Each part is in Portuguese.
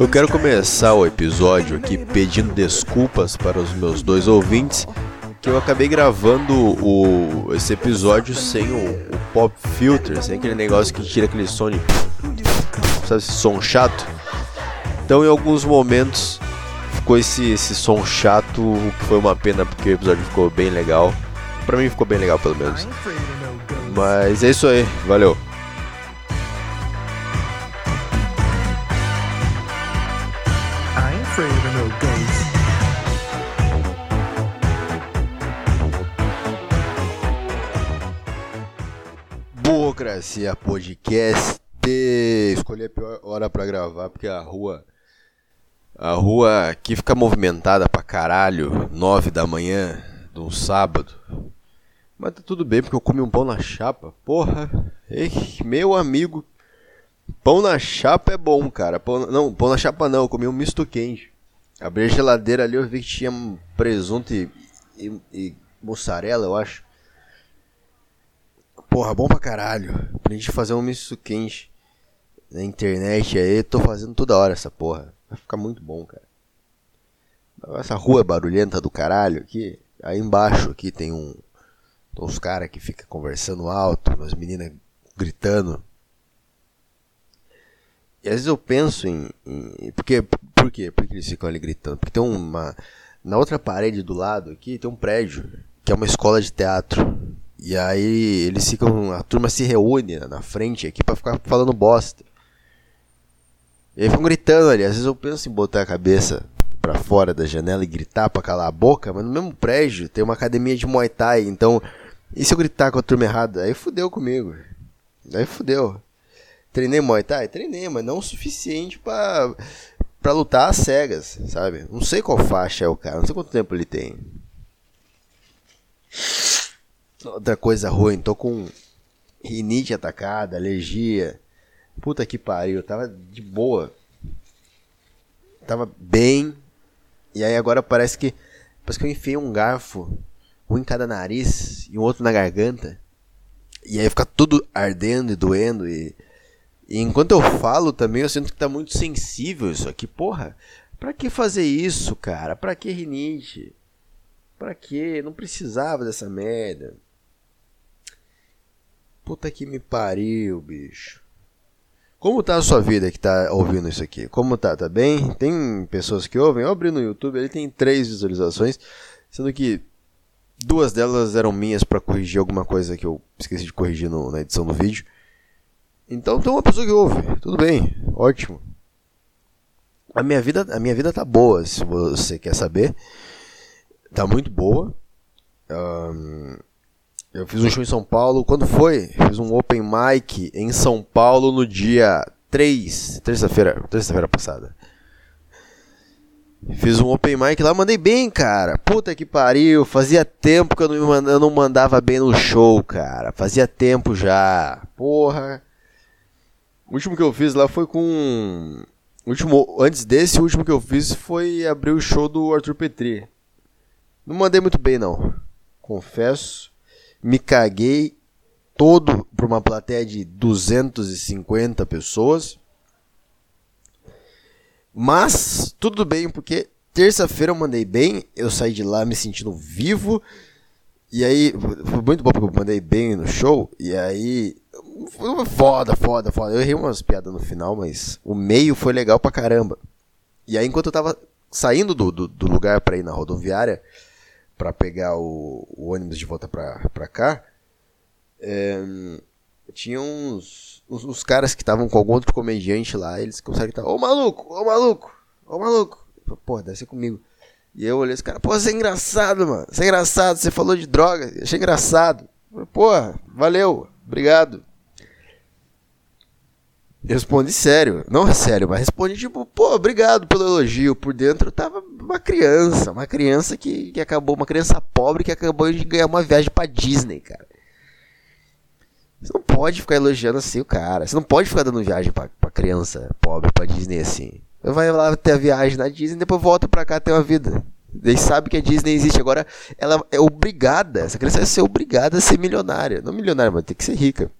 Eu quero começar o episódio aqui pedindo desculpas para os meus dois ouvintes que eu acabei gravando o, esse episódio sem o, o pop filter, sem aquele negócio que tira aquele som de, sabe, esse som chato. Então em alguns momentos ficou esse, esse som chato, o que foi uma pena porque o episódio ficou bem legal. Pra mim ficou bem legal pelo menos. Mas é isso aí, valeu. Burocracia Podcast. Escolhi a pior hora pra gravar porque a rua. A rua aqui fica movimentada pra caralho. 9 da manhã de um sábado. Mas tá tudo bem porque eu comi um pão na chapa. Porra. Ei, meu amigo. Pão na chapa é bom, cara. Pão, não, pão na chapa não. Eu comi um misto quente. Abri a geladeira ali, eu vi que tinha presunto e, e, e mussarela, eu acho. Porra, bom pra caralho. Aprendi a fazer um misto quente na internet aí. Tô fazendo toda hora essa porra. Vai ficar muito bom, cara. Essa rua barulhenta do caralho aqui. Aí embaixo aqui tem um. Uns caras que ficam conversando alto, umas meninas gritando. E às vezes eu penso em. em porque, por quê? Por que eles ficam ali gritando? Porque tem uma. Na outra parede do lado aqui tem um prédio, que é uma escola de teatro. E aí eles ficam. A turma se reúne na frente aqui pra ficar falando bosta. E aí ficam gritando ali. Às vezes eu penso em botar a cabeça para fora da janela e gritar para calar a boca, mas no mesmo prédio tem uma academia de Muay Thai, então. E se eu gritar com a turma errada? Aí fudeu comigo. Aí fudeu. Treinei Muay Thai? Treinei, mas não o suficiente pra, pra lutar às cegas, sabe? Não sei qual faixa é o cara, não sei quanto tempo ele tem. Outra coisa ruim, tô com rinite atacada, alergia. Puta que pariu, tava de boa. Tava bem. E aí agora parece que. Parece que eu enfiei um garfo, um em cada nariz e um outro na garganta. E aí fica tudo ardendo e doendo. E, e enquanto eu falo também, eu sinto que tá muito sensível isso aqui. Porra, pra que fazer isso, cara? Pra que rinite? Pra que? Não precisava dessa merda. Puta que me pariu, bicho. Como tá a sua vida que tá ouvindo isso aqui? Como tá? Tá bem? Tem pessoas que ouvem? Eu abri no YouTube, ele tem três visualizações, sendo que duas delas eram minhas para corrigir alguma coisa que eu esqueci de corrigir no, na edição do vídeo. Então tem uma pessoa que ouve, tudo bem, ótimo. A minha vida, a minha vida tá boa, se você quer saber. Tá muito boa. Um, eu fiz um show em São Paulo. Quando foi? Fiz um open mic em São Paulo no dia 3, terça-feira, terça-feira passada. Fiz um open mic lá, mandei bem, cara. Puta que pariu. Fazia tempo que eu não, eu não mandava bem no show, cara. Fazia tempo já. Porra. O último que eu fiz lá foi com. Último, antes desse, o último que eu fiz foi abrir o show do Arthur Petri. Não mandei muito bem, não. Confesso me caguei todo para uma plateia de 250 pessoas. Mas tudo bem, porque terça-feira eu mandei bem, eu saí de lá me sentindo vivo. E aí, foi muito bom porque eu mandei bem no show. E aí, foda, foda, foda. Eu errei umas piadas no final, mas o meio foi legal pra caramba. E aí, enquanto eu tava saindo do, do, do lugar pra ir na rodoviária, para pegar o, o, ônibus de volta para cá, é, tinha uns, uns, uns, caras que estavam com algum outro comediante lá, eles começaram a gritar, ô maluco, ô maluco, ô maluco. Pô, deve ser comigo. E eu olhei esse cara, pô, você é engraçado, mano. Você é engraçado, você falou de droga, achei engraçado. Pô, valeu, obrigado. Eu respondi sério, não é sério, mas respondi tipo, pô, obrigado pelo elogio. Por dentro eu tava uma criança, uma criança que, que acabou, uma criança pobre que acabou de ganhar uma viagem pra Disney, cara. Você não pode ficar elogiando assim o cara. Você não pode ficar dando viagem pra, pra criança pobre pra Disney assim. Vai lá ter a viagem na Disney e depois volta pra cá ter uma vida. Eles sabem que a Disney existe. Agora, ela é obrigada, essa criança vai ser obrigada a ser milionária. Não milionária, mas tem que ser rica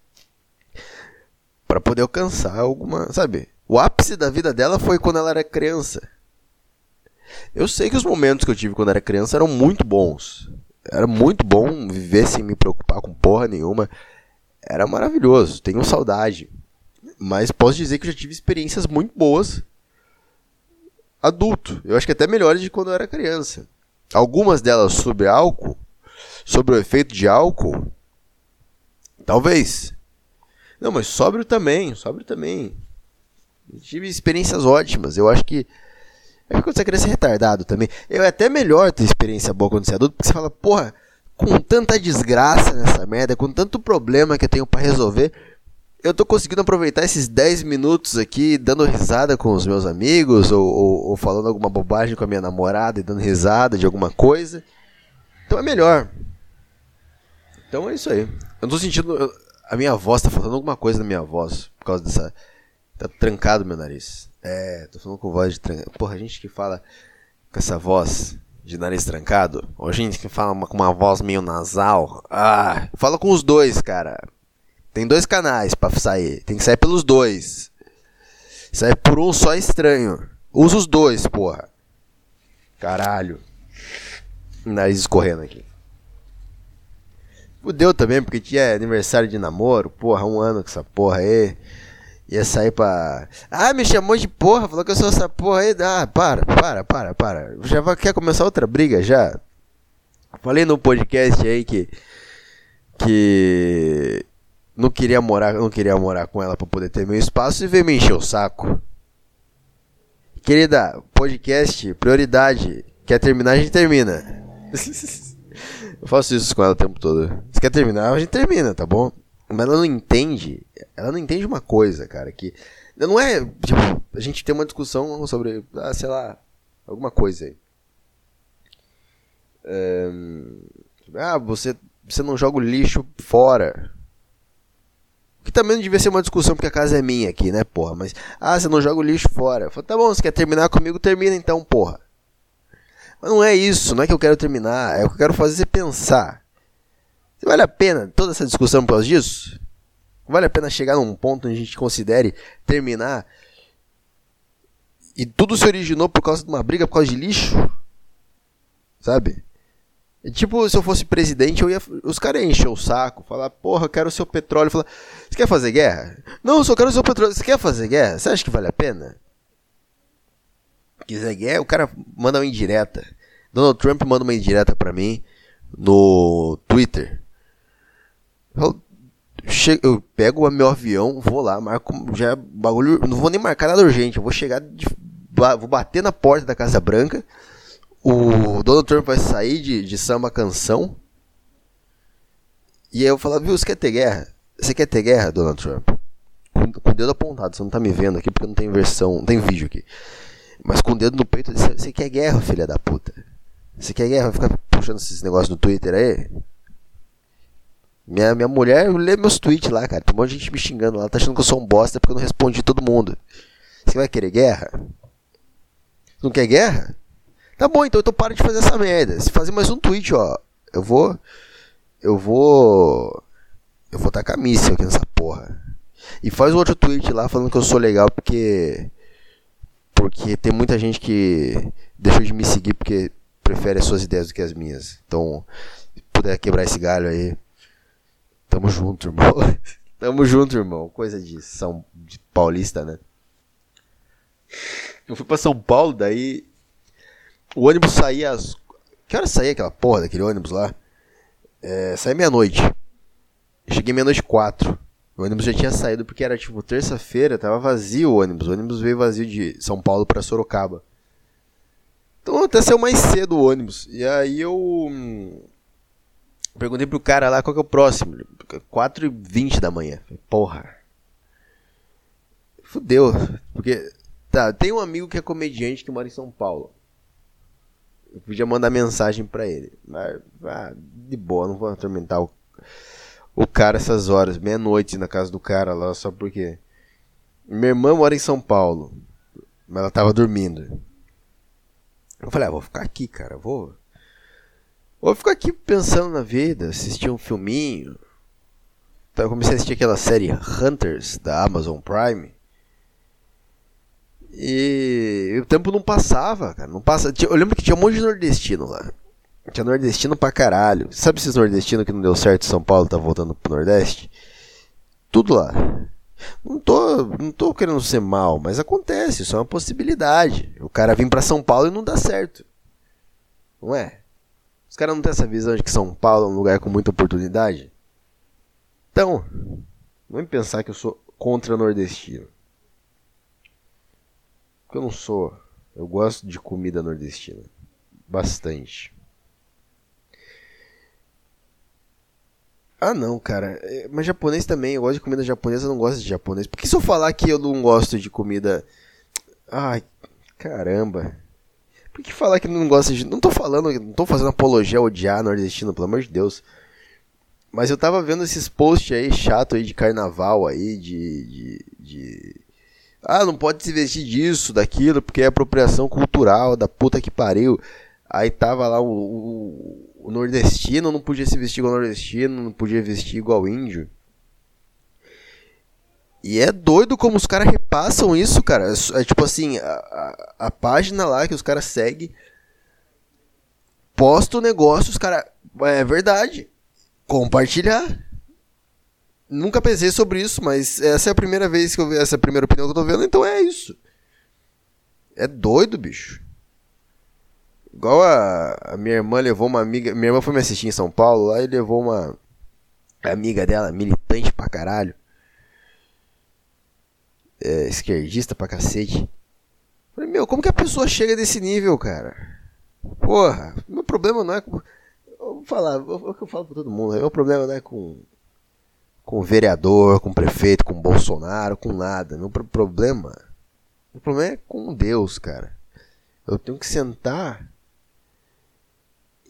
para poder alcançar alguma, sabe? O ápice da vida dela foi quando ela era criança. Eu sei que os momentos que eu tive quando era criança eram muito bons. Era muito bom viver sem me preocupar com porra nenhuma. Era maravilhoso, tenho saudade. Mas posso dizer que eu já tive experiências muito boas adulto. Eu acho que até melhores de quando eu era criança. Algumas delas sobre álcool, sobre o efeito de álcool, talvez. Não, mas sóbrio também, sóbrio também. Eu tive experiências ótimas. Eu acho que é quando você ser retardado também. É até melhor ter experiência boa quando você é adulto, porque você fala, porra, com tanta desgraça nessa merda, com tanto problema que eu tenho para resolver, eu tô conseguindo aproveitar esses 10 minutos aqui dando risada com os meus amigos, ou, ou, ou, falando alguma bobagem com a minha namorada e dando risada de alguma coisa. Então é melhor. Então é isso aí. Eu tô sentindo. Eu, a minha voz tá faltando alguma coisa na minha voz, por causa dessa. Tá trancado meu nariz. É, tô falando com voz de trancado. Porra, a gente que fala com essa voz de nariz trancado, ou gente que fala uma, com uma voz meio nasal. Ah, fala com os dois, cara. Tem dois canais para sair. Tem que sair pelos dois. Sai por um só estranho. Usa os dois, porra. Caralho. Nariz escorrendo aqui. Fudeu também, porque tinha aniversário de namoro. Porra, um ano com essa porra aí. Ia sair pra. Ah, me chamou de porra, falou que eu sou essa porra aí. Ah, para, para, para, para. Já vai, quer começar outra briga já? Falei no podcast aí que. Que. Não queria morar, não queria morar com ela para poder ter meu espaço e veio me encher o saco. Querida, podcast, prioridade. Quer terminar, a gente termina. Eu faço isso com ela o tempo todo. Se quer terminar, a gente termina, tá bom? Mas ela não entende. Ela não entende uma coisa, cara, que. Não é. Tipo, a gente tem uma discussão sobre. Ah, sei lá. Alguma coisa aí. ah, você, você não joga o lixo fora. Que também não devia ser uma discussão porque a casa é minha aqui, né, porra? Mas, ah, você não joga o lixo fora. Eu falo, tá bom, você quer terminar comigo? Termina então, porra. Mas não é isso, não é que eu quero terminar, é o que eu quero fazer você pensar. Vale a pena toda essa discussão por causa disso? Vale a pena chegar num ponto onde a gente considere terminar e tudo se originou por causa de uma briga por causa de lixo? Sabe? É tipo, se eu fosse presidente, eu ia. Os caras iam o saco, falar, porra, eu quero o seu petróleo. Falar, você quer fazer guerra? Não, eu só quero o seu petróleo. Você quer fazer guerra? Você acha que vale a pena? Quiser guerra, o cara manda uma indireta. Donald Trump manda uma indireta pra mim no Twitter. Eu, chego, eu pego o meu avião, vou lá, marco. Já bagulho. Não vou nem marcar nada urgente. Eu vou chegar. De, vou bater na porta da Casa Branca. O Donald Trump vai sair de, de samba canção. E aí eu falo, viu, você quer ter guerra? Você quer ter guerra, Donald Trump? Com, com o dedo apontado, você não tá me vendo aqui porque não tem versão, não tem vídeo aqui. Mas com o dedo no peito, você quer guerra, filha da puta? Você quer guerra? Vai ficar puxando esses negócios no Twitter aí? Minha, minha mulher lê meus tweets lá, cara. Tem um monte de gente me xingando lá. Tá achando que eu sou um bosta porque eu não respondi todo mundo. Você vai querer guerra? Não quer guerra? Tá bom, então, então para de fazer essa merda. Se fazer mais um tweet, ó. Eu vou. Eu vou. Eu vou tacar míssil aqui nessa porra. E faz outro tweet lá falando que eu sou legal porque. Porque tem muita gente que deixou de me seguir porque prefere as suas ideias do que as minhas. Então, se puder quebrar esse galho aí. Tamo junto, irmão. Tamo junto, irmão. Coisa de São de Paulista, né? Eu fui pra São Paulo, daí. O ônibus saía às. Que hora saía aquela porra daquele ônibus lá? É, saía meia-noite. Cheguei meia-noite quatro. O ônibus já tinha saído porque era tipo terça-feira, tava vazio o ônibus. O ônibus veio vazio de São Paulo para Sorocaba. Então até saiu mais cedo o ônibus. E aí eu. Perguntei pro cara lá qual que é o próximo. 4h20 da manhã. Porra. Fudeu. Porque. Tá, tem um amigo que é comediante que mora em São Paulo. Eu podia mandar mensagem pra ele. Mas, ah, de boa, não vou atormentar o, o cara essas horas. Meia-noite na casa do cara lá, só porque. Minha irmã mora em São Paulo. Mas ela tava dormindo. Eu falei, ah, vou ficar aqui, cara. Vou Vou ficar aqui pensando na vida, assistir um filminho. Então eu comecei a assistir aquela série Hunters da Amazon Prime. E o tempo não passava, cara. Não passa. Eu lembro que tinha um monte de nordestino lá. Tinha nordestino pra caralho. Sabe esses nordestinos que não deu certo em São Paulo, tá voltando pro Nordeste? Tudo lá. Não tô, não tô querendo ser mal, mas acontece, isso é uma possibilidade. O cara vir para São Paulo e não dá certo. Não é? Os caras não têm essa visão de que São Paulo é um lugar com muita oportunidade? Então, não pensar que eu sou contra nordestino. Porque eu não sou. Eu gosto de comida nordestina. Bastante. Ah, não, cara. É, mas japonês também. Eu gosto de comida japonesa, eu não gosto de japonês. Por que se eu falar que eu não gosto de comida. Ai, caramba. Por que falar que não gosta de. Não tô falando, não tô fazendo apologia a odiar nordestino, pelo amor de Deus. Mas eu tava vendo esses posts aí chato aí de carnaval aí, de, de, de. Ah, não pode se vestir disso, daquilo, porque é apropriação cultural, da puta que pariu. Aí tava lá o, o o nordestino não podia se vestir igual nordestino, não podia vestir igual índio. E é doido como os caras repassam isso, cara. É, é tipo assim, a, a, a, página lá que os caras seguem posta o negócio, os caras. É verdade. Compartilhar. Nunca pensei sobre isso, mas essa é a primeira vez que eu vi essa primeira opinião que eu tô vendo, então é isso. É doido, bicho. Igual a, a, minha irmã levou uma amiga. Minha irmã foi me assistir em São Paulo lá e levou uma amiga dela, militante pra caralho. É, esquerdista pra cacete. Falei, meu, como que a pessoa chega desse nível, cara? Porra, meu problema não é com. Vou falar, o que eu falo pra todo mundo, meu problema não é com. Com vereador, com prefeito, com Bolsonaro, com nada. Meu problema. Meu problema é com Deus, cara. Eu tenho que sentar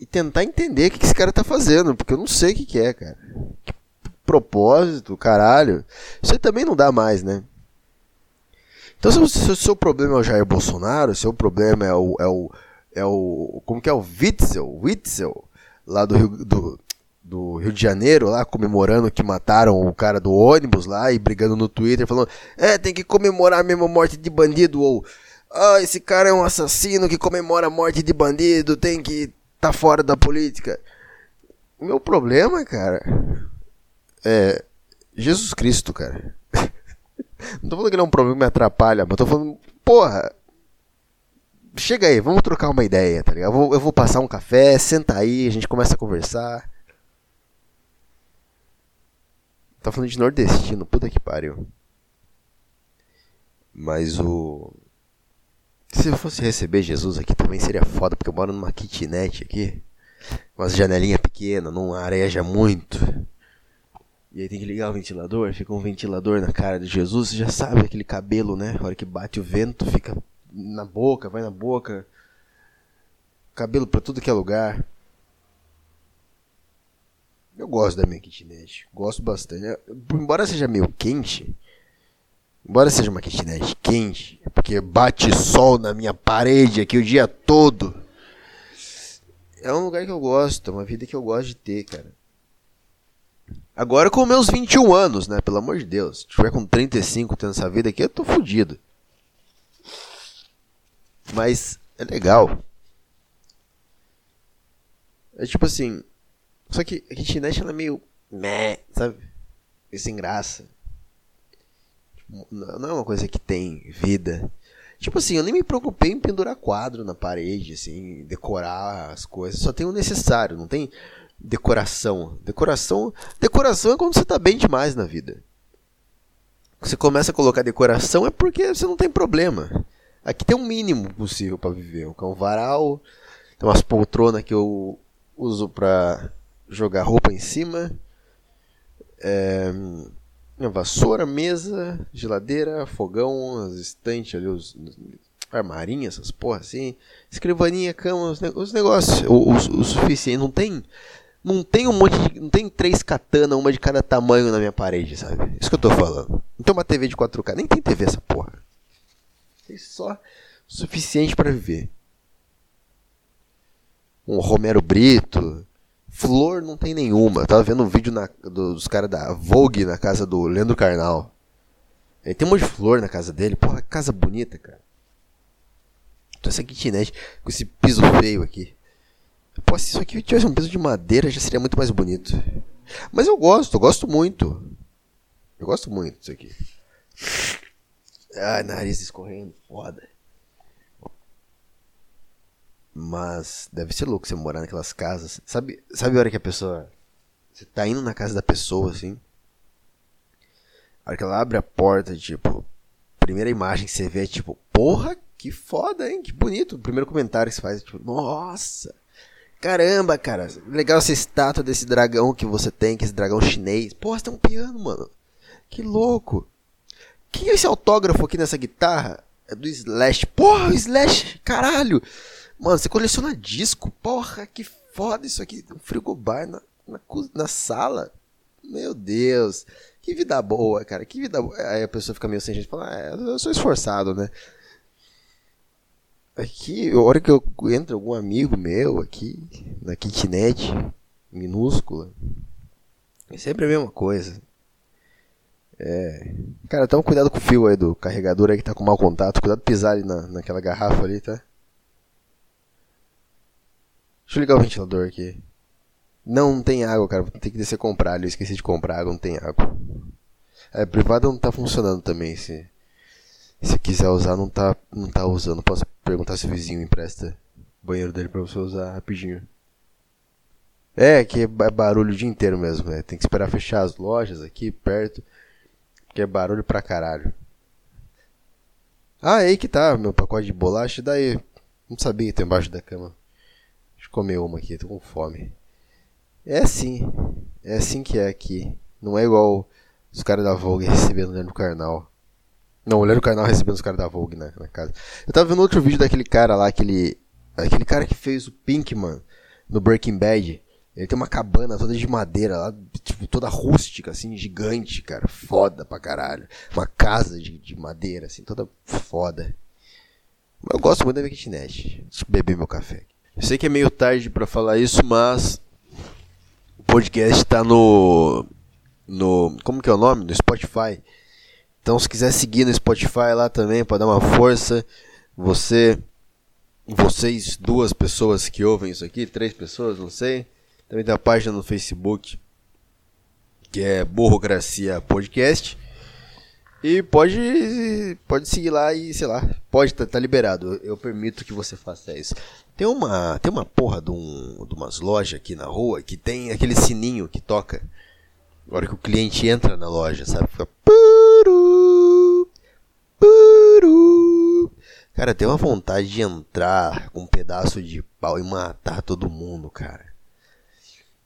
e tentar entender o que esse cara tá fazendo, porque eu não sei o que, que é, cara. Que propósito, caralho. Isso aí também não dá mais, né? Então, se, o seu problema é o Jair Bolsonaro, seu problema é o, é o, é o. Como que é o Witzel? Witzel, lá do Rio, do, do Rio de Janeiro, lá comemorando que mataram o cara do ônibus lá e brigando no Twitter, falando: é, tem que comemorar a mesma morte de bandido, ou. Ah, esse cara é um assassino que comemora a morte de bandido, tem que tá fora da política. O meu problema, cara, é Jesus Cristo, cara. Não tô falando que não é um problema que me atrapalha, mas tô falando, porra, chega aí, vamos trocar uma ideia, tá ligado? Eu vou, eu vou passar um café, senta aí, a gente começa a conversar. Tá falando de nordestino, puta que pariu. Mas o. Se eu fosse receber Jesus aqui também seria foda, porque eu moro numa kitnet aqui. Umas janelinhas pequenas, não areja muito. E aí tem que ligar o ventilador, fica um ventilador na cara de Jesus, você já sabe aquele cabelo, né? A hora que bate o vento, fica na boca, vai na boca. Cabelo pra tudo que é lugar. Eu gosto da minha kitnet, gosto bastante. Embora seja meio quente, Embora seja uma kitnet quente, porque bate sol na minha parede aqui o dia todo. É um lugar que eu gosto, é uma vida que eu gosto de ter, cara. Agora com meus 21 anos, né? Pelo amor de Deus. Se tiver com 35 tendo essa vida aqui, eu tô fudido. Mas é legal. É tipo assim. Só que a kitnet ela é meio. Meh, sabe? Meio sem graça não é uma coisa que tem vida. Tipo assim, eu nem me preocupei em pendurar quadro na parede, assim, decorar as coisas. Só tem o necessário, não tem decoração. Decoração, decoração é quando você tá bem demais na vida. Você começa a colocar decoração é porque você não tem problema. Aqui tem um mínimo possível para viver. Um varal, tem umas poltronas que eu uso para jogar roupa em cima. É, vassoura, mesa, geladeira, fogão, as estantes ali, os, armarinhas, essas porra assim, escrivaninha, cama, os, os negócios, o, o, o, suficiente. Não tem, não tem um monte de, não tem três katana, uma de cada tamanho na minha parede, sabe? Isso que eu tô falando. Não tem uma TV de 4K, nem tem TV essa porra. Tem só o suficiente para viver. Um Romero Brito, Flor não tem nenhuma. Eu tava vendo um vídeo na, dos caras da Vogue na casa do Leandro Carnal. Ele tem um monte de flor na casa dele. Porra, casa bonita, cara. essa kitnet com esse piso feio aqui. Pô, se isso aqui tivesse um piso de madeira, já seria muito mais bonito. Mas eu gosto, eu gosto muito. Eu gosto muito disso aqui. Ai, nariz escorrendo, foda. Mas deve ser louco você morar naquelas casas. Sabe, sabe a hora que a pessoa. Você tá indo na casa da pessoa, assim. A hora que ela abre a porta, tipo. Primeira imagem que você vê é tipo, porra, que foda, hein? Que bonito. O primeiro comentário que você faz é tipo, nossa. Caramba, cara. Legal essa estátua desse dragão que você tem, que é esse dragão chinês. Porra, você tem um piano, mano. Que louco. Que é esse autógrafo aqui nessa guitarra? É do Slash. Porra, Slash, caralho. Mano, você coleciona disco? Porra, que foda isso aqui. Um frigobar na, na, na sala. Meu Deus. Que vida boa, cara. Que vida boa. Aí a pessoa fica meio sem gente fala, ah, eu sou esforçado, né? Aqui, a hora que eu entro algum amigo meu aqui, na kitnet, minúscula, é sempre a mesma coisa. É. Cara, toma cuidado com o fio aí do carregador aí que tá com mau contato. Cuidado de pisar ali na, naquela garrafa ali, tá? Deixa eu ligar o ventilador aqui. Não, não tem água, cara. Ter que descer comprar. Eu esqueci de comprar água, não tem água. É, privada não tá funcionando também. Se, se quiser usar, não tá, não tá usando. Posso perguntar se o vizinho empresta o banheiro dele pra você usar rapidinho. É, que é barulho o dia inteiro mesmo. É. Tem que esperar fechar as lojas aqui perto. Que é barulho pra caralho. Ah, aí que tá meu pacote de bolacha. Daí, não sabia que tem embaixo da cama. Deixa eu comer uma aqui, tô com fome. É assim. É assim que é aqui. Não é igual os caras da Vogue recebendo mulher no carnal. Não, mulher do carnal recebendo os caras da Vogue na, na, casa. Eu tava vendo outro vídeo daquele cara lá, aquele. Aquele cara que fez o Pinkman no Breaking Bad. Ele tem uma cabana toda de madeira lá, tipo, toda rústica, assim, gigante, cara. Foda pra caralho. Uma casa de, de madeira, assim, toda foda. Eu gosto muito da minha kitnet. Deixa eu beber meu café. Eu sei que é meio tarde para falar isso, mas o podcast tá no no como que é o nome? No Spotify. Então se quiser seguir no Spotify lá também para dar uma força, você vocês duas pessoas que ouvem isso aqui, três pessoas, não sei. Também tem a página no Facebook que é Burrocracia Podcast. E pode pode seguir lá e, sei lá, pode tá, tá liberado. Eu permito que você faça isso. Tem uma tem uma porra de, um, de umas lojas aqui na rua que tem aquele sininho que toca. Na hora que o cliente entra na loja, sabe? Fica. Cara, tem uma vontade de entrar com um pedaço de pau e matar todo mundo, cara.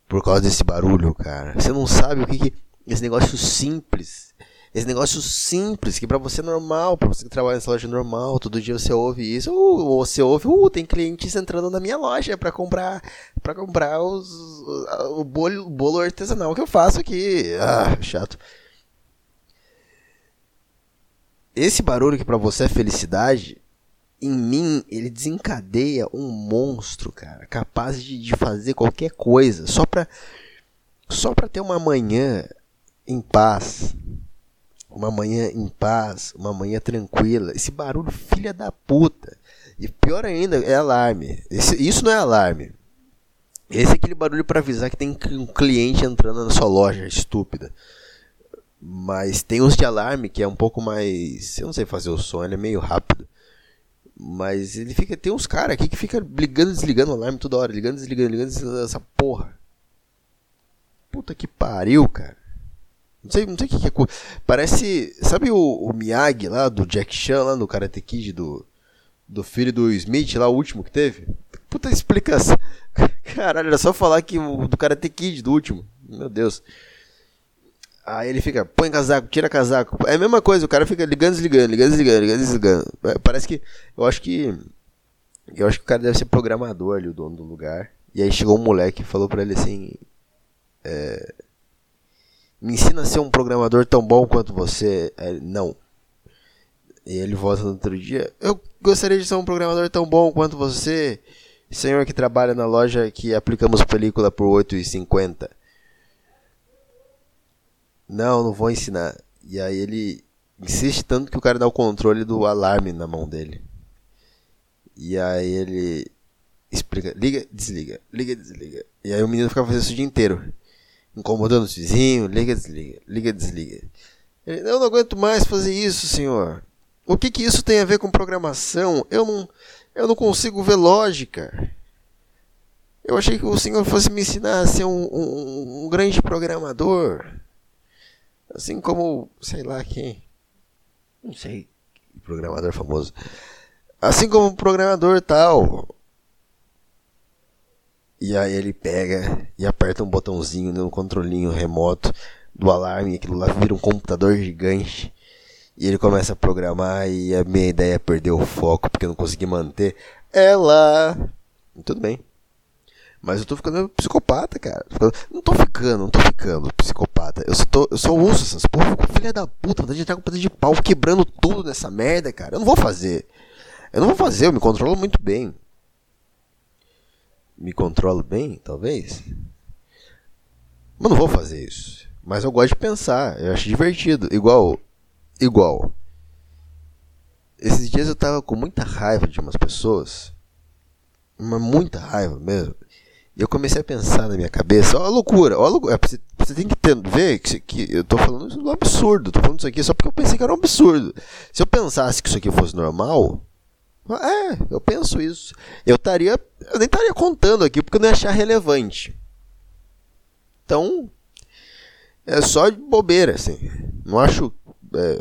Por causa desse barulho, cara. Você não sabe o que, que esse negócio simples esse negócio simples, que para você é normal, para você que trabalha nessa loja normal, todo dia você ouve isso, ou você ouve, uh, tem clientes entrando na minha loja para comprar para comprar os, o bolo, bolo artesanal que eu faço aqui. Ah, chato. Esse barulho que para você é felicidade, em mim ele desencadeia um monstro, cara, capaz de, de fazer qualquer coisa só pra só para ter uma manhã em paz, uma manhã em paz, uma manhã tranquila. Esse barulho, filha da puta. E pior ainda, é alarme. Esse, isso não é alarme. Esse é aquele barulho para avisar que tem um cliente entrando na sua loja, estúpida. Mas tem uns de alarme que é um pouco mais. Eu não sei fazer o som, ele é meio rápido. Mas ele fica. Tem uns caras aqui que fica ligando e desligando o alarme toda hora. Ligando, desligando, ligando, desligando essa porra. Puta que pariu, cara. Não sei, não sei o que, que é. Parece. Sabe o, o, Miyagi lá do Jack Chan, lá no Karate Kid do, do filho do Smith, lá o último que teve? Puta explicação. Caralho, era só falar que o do Karate Kid, do último. Meu Deus. Aí ele fica, põe casaco, tira casaco. É a mesma coisa, o cara fica ligando, desligando, ligando, desligando, ligando, desligando. É, parece que. Eu acho que. Eu acho que o cara deve ser programador ali, o dono do lugar. E aí chegou um moleque e falou pra ele assim. É, me ensina a ser um programador tão bom quanto você. É, não. E ele volta no outro dia. Eu gostaria de ser um programador tão bom quanto você, senhor que trabalha na loja que aplicamos película por 8,50. Não, não vou ensinar. E aí ele insiste tanto que o cara dá o controle do alarme na mão dele. E aí ele explica, liga, desliga, liga, desliga. E aí o menino ficava fazendo isso o dia inteiro. Incomodando os vizinhos, liga, desliga, liga, desliga. Ele, eu não aguento mais fazer isso, senhor. O que que isso tem a ver com programação? Eu não, eu não consigo ver lógica. Eu achei que o senhor fosse me ensinar a ser um, um, um grande programador. Assim como, sei lá quem. Não sei. Programador famoso. Assim como um programador tal. E aí ele pega e aperta um botãozinho no controlinho remoto do alarme, aquilo lá vira um computador gigante. E ele começa a programar e a minha ideia perder o foco porque eu não consegui manter ela. Tudo bem. Mas eu tô ficando psicopata, cara. Não tô ficando, não tô ficando psicopata. Eu só, tô, eu só ouço essas porra, filha da puta, vontade de entrar com um pedaço de pau quebrando tudo nessa merda, cara. Eu não vou fazer. Eu não vou fazer, eu me controlo muito bem. Me controlo bem, talvez. Mas não vou fazer isso. Mas eu gosto de pensar, eu acho divertido. Igual. Igual. Esses dias eu tava com muita raiva de umas pessoas. Uma muita raiva mesmo. Eu comecei a pensar na minha cabeça, ó a loucura, ó a loucura. Você, você tem que ter, ver que, que eu tô falando isso do absurdo, tô falando isso aqui só porque eu pensei que era um absurdo. Se eu pensasse que isso aqui fosse normal, é, eu penso isso. Eu estaria, eu nem estaria contando aqui porque eu não ia achar relevante. Então, é só de bobeira, assim. Não acho é,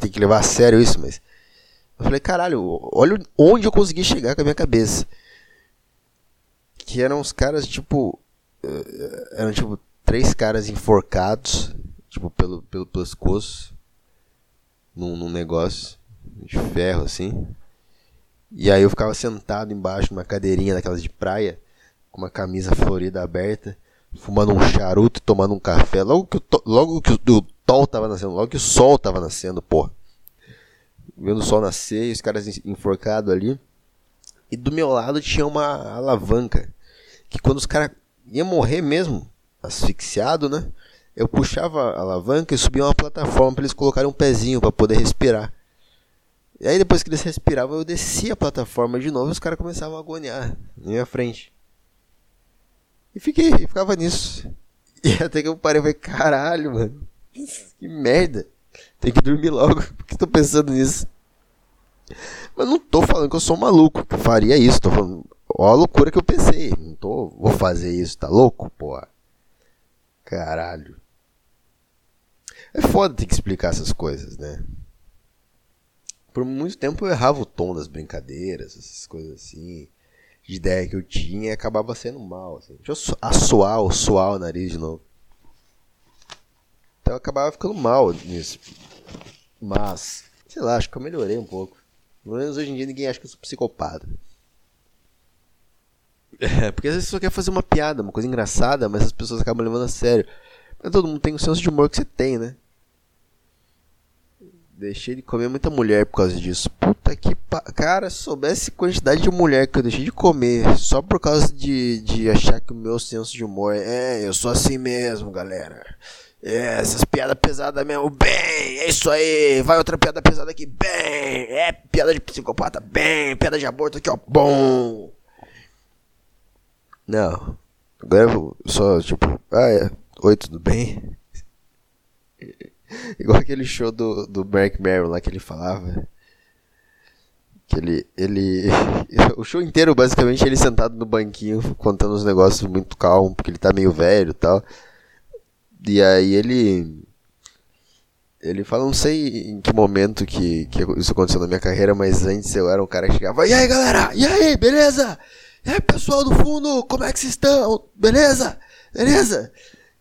tem que levar a sério isso, mas eu falei, caralho, olha onde eu consegui chegar com a minha cabeça que eram os caras, tipo. Eh, eram tipo três caras enforcados, tipo, pelo, pelo pescoço, num, num negócio de ferro assim. E aí eu ficava sentado embaixo numa cadeirinha daquelas de praia, com uma camisa florida aberta, fumando um charuto e tomando um café. Logo que, o, logo que o, sol tava nascendo, logo que o sol tava nascendo, porra. Vendo o sol nascer e os caras enforcados ali. E do meu lado tinha uma alavanca que quando os caras iam morrer mesmo, asfixiado, né? Eu puxava a alavanca e subia uma plataforma para eles colocarem um pezinho para poder respirar. E aí depois que eles respiravam, eu descia a plataforma de novo e os caras começavam a agoniar na minha frente. E fiquei, ficava nisso. E até que eu parei e falei, caralho, mano. Que merda. Tem que dormir logo. Por que tô pensando nisso? Mas não tô falando que eu sou maluco, que faria isso. Tô falando, Ó a loucura que eu pensei. Não tô, vou fazer isso, tá louco, pô? Caralho. É foda ter que explicar essas coisas, né? Por muito tempo eu errava o tom das brincadeiras, essas coisas assim. De ideia que eu tinha e acabava sendo mal. Assim. Deixa eu assoar suar o nariz de novo. Então eu acabava ficando mal nisso. Mas, sei lá, acho que eu melhorei um pouco. Pelo menos hoje em dia ninguém acha que eu sou psicopata. É, porque às vezes você só quer fazer uma piada, uma coisa engraçada, mas as pessoas acabam levando a sério. Mas todo mundo tem o senso de humor que você tem, né? Deixei de comer muita mulher por causa disso. Puta que pa... Cara, se soubesse quantidade de mulher que eu deixei de comer só por causa de, de achar que o meu senso de humor é. Eu sou assim mesmo, galera. É, essas piadas pesadas mesmo. Bem, é isso aí. Vai outra piada pesada aqui. Bem, é piada de psicopata. Bem, piada de aborto aqui, ó. Bom. Não. Vou só, tipo, ah, é. Oi, tudo bem? Igual aquele show do, do Mark Maron lá que ele falava. Que ele, ele. O show inteiro, basicamente, ele sentado no banquinho, contando os negócios muito calmo, porque ele tá meio velho e tal. E aí ele. Ele fala, não sei em que momento que, que isso aconteceu na minha carreira, mas antes eu era um cara que chegava, e aí galera, e aí, beleza? Aí, pessoal do fundo, como é que vocês estão? Beleza? Beleza?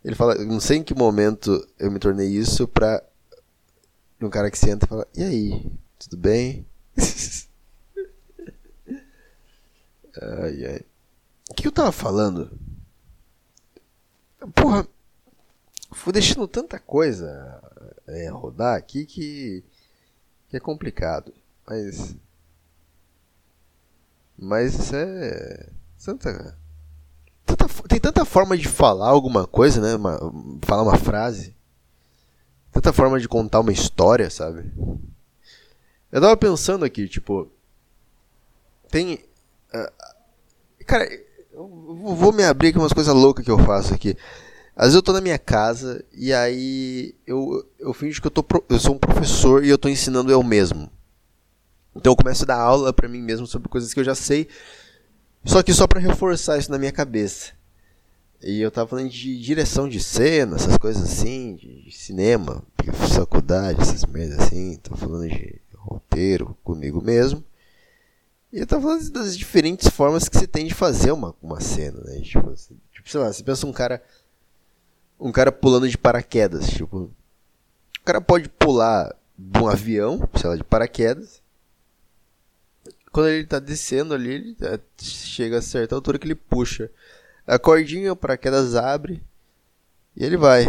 Ele fala, não sei em que momento eu me tornei isso pra um cara que senta e fala, e aí, tudo bem? ai, ai. O que eu tava falando? Porra, fui deixando tanta coisa é, rodar aqui que, que é complicado. Mas mas é. Tanta, tanta, tem tanta forma de falar alguma coisa, né? Uma, falar uma frase. Tanta forma de contar uma história, sabe? Eu tava pensando aqui, tipo. tem. Uh, cara, eu vou me abrir aqui umas coisas loucas que eu faço aqui. Às vezes eu tô na minha casa e aí eu, eu finjo que eu, tô, eu sou um professor e eu tô ensinando eu mesmo. Então eu começo a dar aula para mim mesmo sobre coisas que eu já sei, só que só para reforçar isso na minha cabeça. E eu tava falando de direção de cena, essas coisas assim, de cinema, faculdade, essas merdas assim. Tô falando de roteiro comigo mesmo. E eu tava falando das diferentes formas que você tem de fazer uma, uma cena, né? Tipo, tipo, sei lá, você pensa um cara. Um cara pulando de paraquedas, tipo. O cara pode pular de um avião, sei lá, de paraquedas quando ele tá descendo ali, ele é, chega a certa altura que ele puxa a cordinha, o paraquedas abre e ele vai.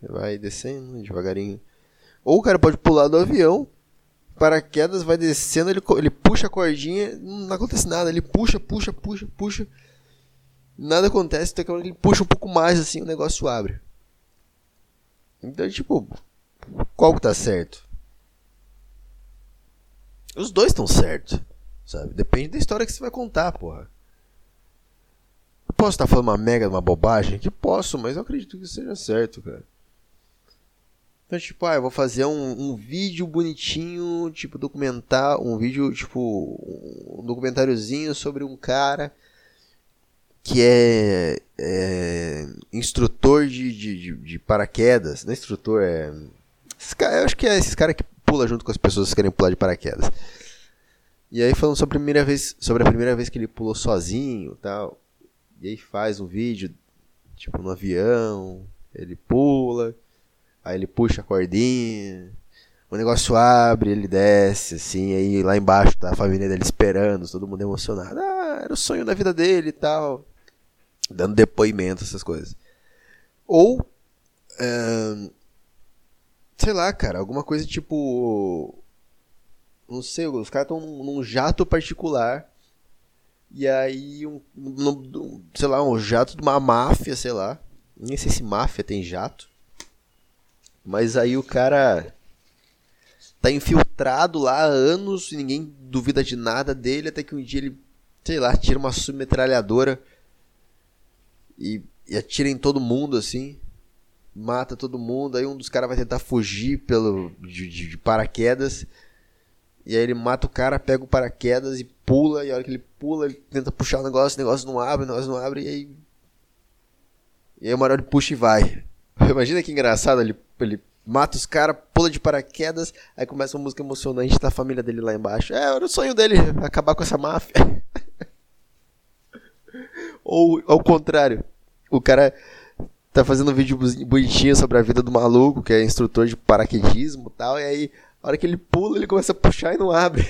Vai descendo devagarinho. Ou o cara pode pular do avião, paraquedas vai descendo, ele, ele puxa a cordinha, não acontece nada, ele puxa, puxa, puxa, puxa. Nada acontece, até que ele puxa um pouco mais assim, o negócio abre. Então, tipo, qual que tá certo? Os dois estão certos. Sabe? Depende da história que você vai contar, porra. Eu posso estar falando uma mega uma bobagem? Que posso, mas eu acredito que seja certo, cara. Então, tipo, ah, eu vou fazer um, um vídeo bonitinho, tipo, documentar, um vídeo, tipo, um documentáriozinho sobre um cara que é, é instrutor de, de, de, paraquedas. Não é instrutor, é. eu acho que é esses caras que pula junto com as pessoas que querem pular de paraquedas. E aí falando sobre a primeira vez, sobre a primeira vez que ele pulou sozinho, tal. E aí faz um vídeo tipo no avião, ele pula, aí ele puxa a cordinha, o negócio abre, ele desce assim, aí lá embaixo tá a família dele esperando, todo mundo emocionado. Ah, era o sonho da vida dele e tal. Dando depoimento, essas coisas. Ou sei lá, cara, alguma coisa tipo não sei, os caras estão num, jato particular. E aí, um, um, sei lá, um jato de uma máfia, sei lá. Nem sei se máfia tem jato. Mas aí o cara tá infiltrado lá há anos e ninguém duvida de nada dele, até que um dia ele, sei lá, tira uma submetralhadora e, e atira em todo mundo assim. Mata todo mundo, aí um dos caras vai tentar fugir pelo de, de, de paraquedas. E aí ele mata o cara, pega o paraquedas e pula. E a hora que ele pula, ele tenta puxar o negócio, o negócio não abre, o negócio não abre. E aí. E aí hora ele puxa e vai. Imagina que engraçado, ele, ele mata os caras, pula de paraquedas, aí começa uma música emocionante da família dele lá embaixo. É, era o sonho dele, acabar com essa máfia. Ou ao contrário, o cara tá fazendo um vídeo bonitinho sobre a vida do maluco, que é instrutor de paraquedismo e tal, e aí a hora que ele pula, ele começa a puxar e não abre.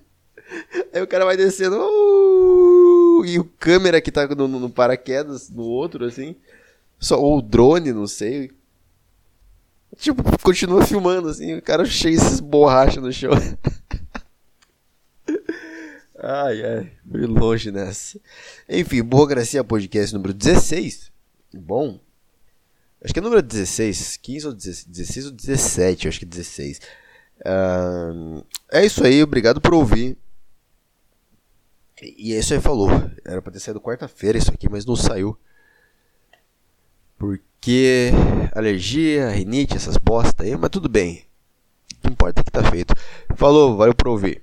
Aí o cara vai descendo. Uh, e o câmera que tá no, no, paraquedas, no outro, assim. Só, ou o drone, não sei. Tipo, continua filmando, assim. O cara cheio esses borrachas no chão. ai, ai. Fui longe nessa. Enfim, Burocracia Podcast número 16. Bom. Acho que é número 16, 15 ou 16, ou 17, acho que 16. Uh, é isso aí, obrigado por ouvir. E é isso aí, falou. Era pra ter saído quarta-feira isso aqui, mas não saiu. Porque alergia, rinite, essas bosta aí, mas tudo bem. O que importa que tá feito. Falou, valeu por ouvir.